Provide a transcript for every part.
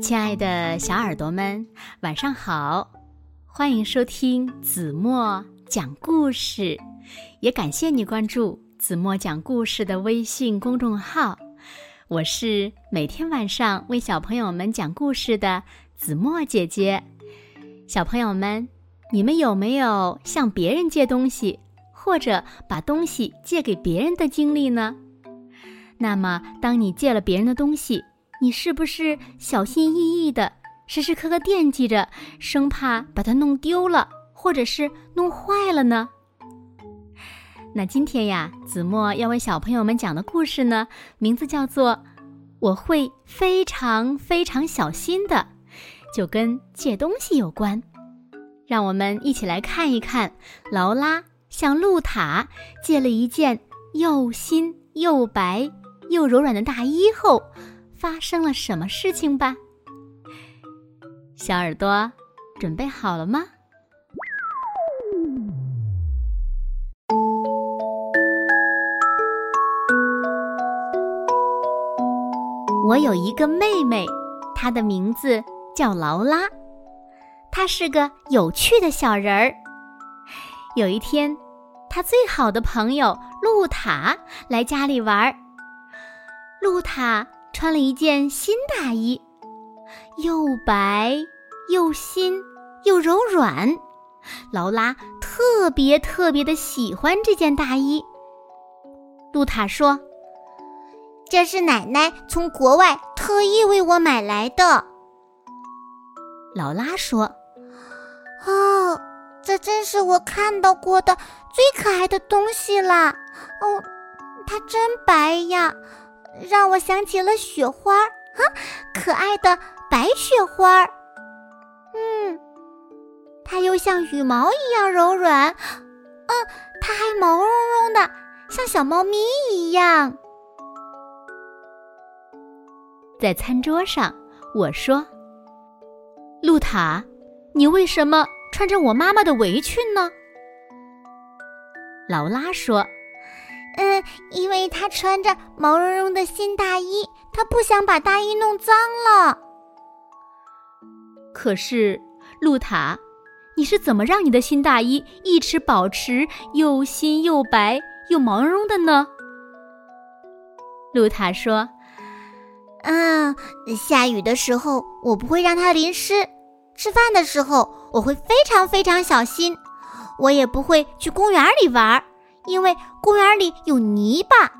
亲爱的小耳朵们，晚上好！欢迎收听子墨讲故事，也感谢你关注子墨讲故事的微信公众号。我是每天晚上为小朋友们讲故事的子墨姐姐。小朋友们，你们有没有向别人借东西，或者把东西借给别人的经历呢？那么，当你借了别人的东西，你是不是小心翼翼的，时时刻刻惦记着，生怕把它弄丢了，或者是弄坏了呢？那今天呀，子墨要为小朋友们讲的故事呢，名字叫做《我会非常非常小心的》，就跟借东西有关。让我们一起来看一看，劳拉向露塔借了一件又新又白又柔软的大衣后，发生了什么事情吧。小耳朵，准备好了吗？我有一个妹妹，她的名字叫劳拉。她是个有趣的小人儿。有一天，她最好的朋友露塔来家里玩儿。露塔穿了一件新大衣，又白又新又柔软。劳拉特别特别的喜欢这件大衣。露塔说。这是奶奶从国外特意为我买来的。劳拉说：“哦，这真是我看到过的最可爱的东西啦！哦，它真白呀，让我想起了雪花儿，哈，可爱的白雪花儿。嗯，它又像羽毛一样柔软，嗯，它还毛茸茸的，像小猫咪一样。”在餐桌上，我说：“露塔，你为什么穿着我妈妈的围裙呢？”劳拉说：“嗯，因为他穿着毛茸茸的新大衣，他不想把大衣弄脏了。”可是，露塔，你是怎么让你的新大衣一直保持又新又白又毛茸茸的呢？露塔说。嗯，下雨的时候我不会让它淋湿，吃饭的时候我会非常非常小心，我也不会去公园里玩，因为公园里有泥巴。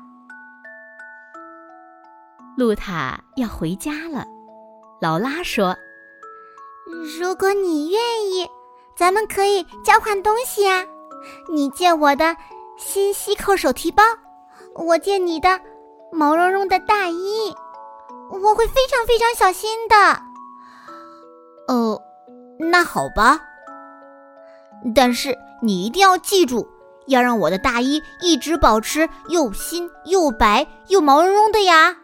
露塔要回家了，劳拉说：“如果你愿意，咱们可以交换东西啊，你借我的新西扣手提包，我借你的毛茸茸的大衣。”我会非常非常小心的。哦，那好吧。但是你一定要记住，要让我的大衣一直保持又新又白又毛茸茸的呀。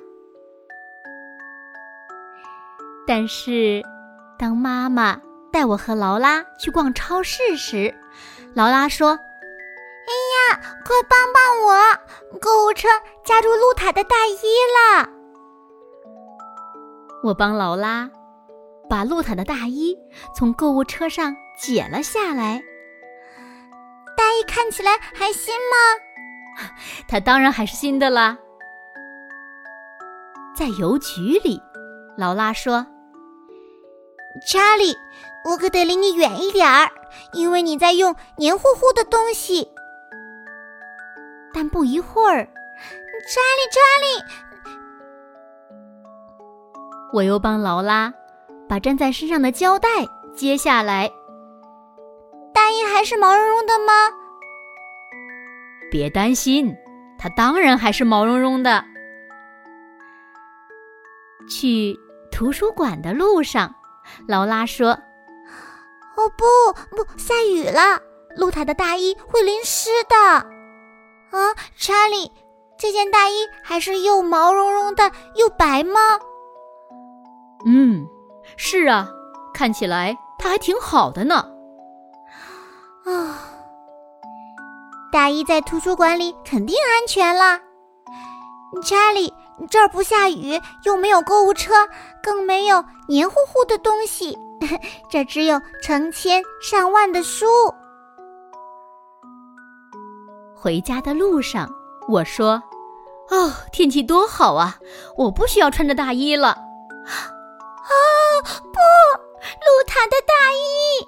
但是，当妈妈带我和劳拉去逛超市时，劳拉说：“哎呀，快帮帮我！购物车夹住露塔的大衣了。”我帮劳拉把露塔的大衣从购物车上解了下来。大衣看起来还新吗？它当然还是新的啦。在邮局里，劳拉说：“查理，我可得离你远一点儿，因为你在用黏糊糊的东西。”但不一会儿，查理，查理。我又帮劳拉把粘在身上的胶带揭下来。还是毛茸茸的吗？别担心，它当然还是毛茸茸的。去图书馆的路上，劳拉说：“哦不不，下雨了，露塔的大衣会淋湿的。”啊，查理，这件大衣还是又毛茸茸的又白吗？嗯，是啊，看起来它还挺好的呢。大衣在图书馆里肯定安全了。查理，这儿不下雨，又没有购物车，更没有黏糊糊的东西，这只有成千上万的书。回家的路上，我说：“哦，天气多好啊！我不需要穿着大衣了。”啊，不，露塔的大衣！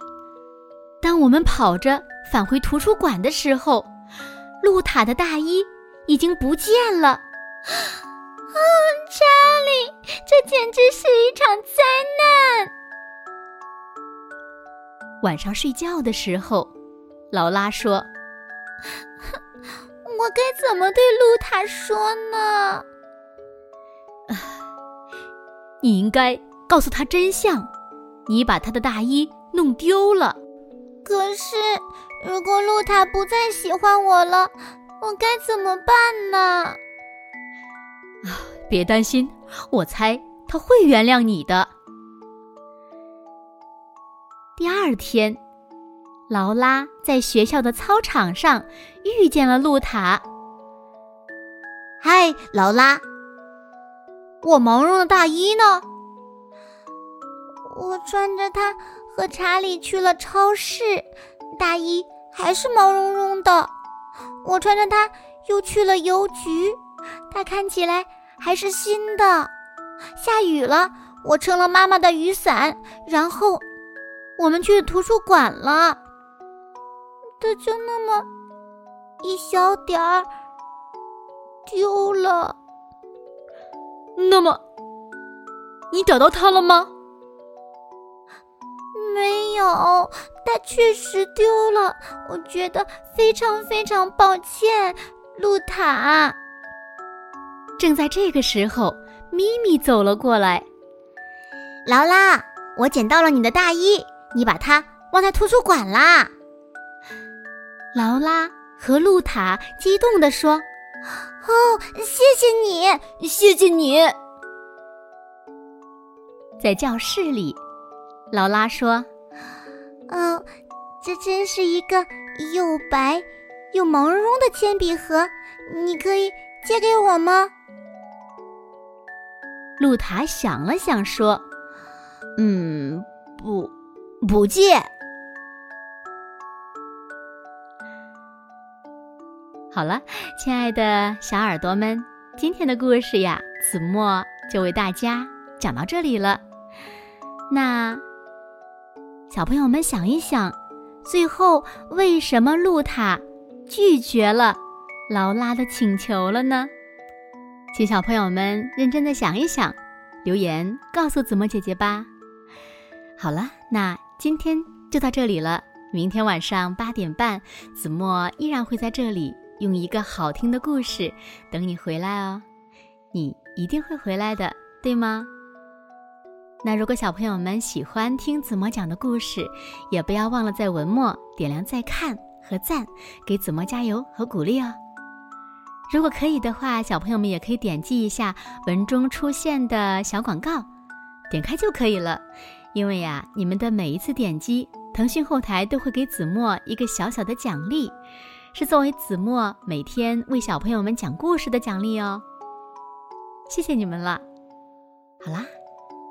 当我们跑着返回图书馆的时候，露塔的大衣已经不见了。啊，查理，这简直是一场灾难！晚上睡觉的时候，劳拉说：“ 我该怎么对露塔说呢？” 你应该告诉他真相，你把他的大衣弄丢了。可是，如果露塔不再喜欢我了，我该怎么办呢？啊，别担心，我猜他会原谅你的。第二天，劳拉在学校的操场上遇见了露塔。嗨，劳拉，我毛绒的大衣呢？我穿着它和查理去了超市，大衣还是毛茸茸的。我穿着它又去了邮局。它看起来还是新的。下雨了，我撑了妈妈的雨伞，然后我们去图书馆了。它就那么一小点儿丢了。那么，你找到它了吗？没有，它确实丢了。我觉得非常非常抱歉，露塔。正在这个时候，咪咪走了过来。劳拉，我捡到了你的大衣，你把它忘在图书馆啦。劳拉和露塔激动地说：“哦，谢谢你，谢谢你。”在教室里，劳拉说：“哦，这真是一个又白又毛茸茸的铅笔盒，你可以借给我吗？”露塔想了想，说：“嗯，不，不借。”好了，亲爱的小耳朵们，今天的故事呀，子墨就为大家讲到这里了。那小朋友们想一想，最后为什么露塔拒绝了劳拉的请求了呢？请小朋友们认真的想一想，留言告诉子墨姐姐吧。好了，那今天就到这里了。明天晚上八点半，子墨依然会在这里用一个好听的故事等你回来哦。你一定会回来的，对吗？那如果小朋友们喜欢听子墨讲的故事，也不要忘了在文末点亮再看和赞，给子墨加油和鼓励哦。如果可以的话，小朋友们也可以点击一下文中出现的小广告，点开就可以了。因为呀，你们的每一次点击，腾讯后台都会给子墨一个小小的奖励，是作为子墨每天为小朋友们讲故事的奖励哦。谢谢你们了。好啦，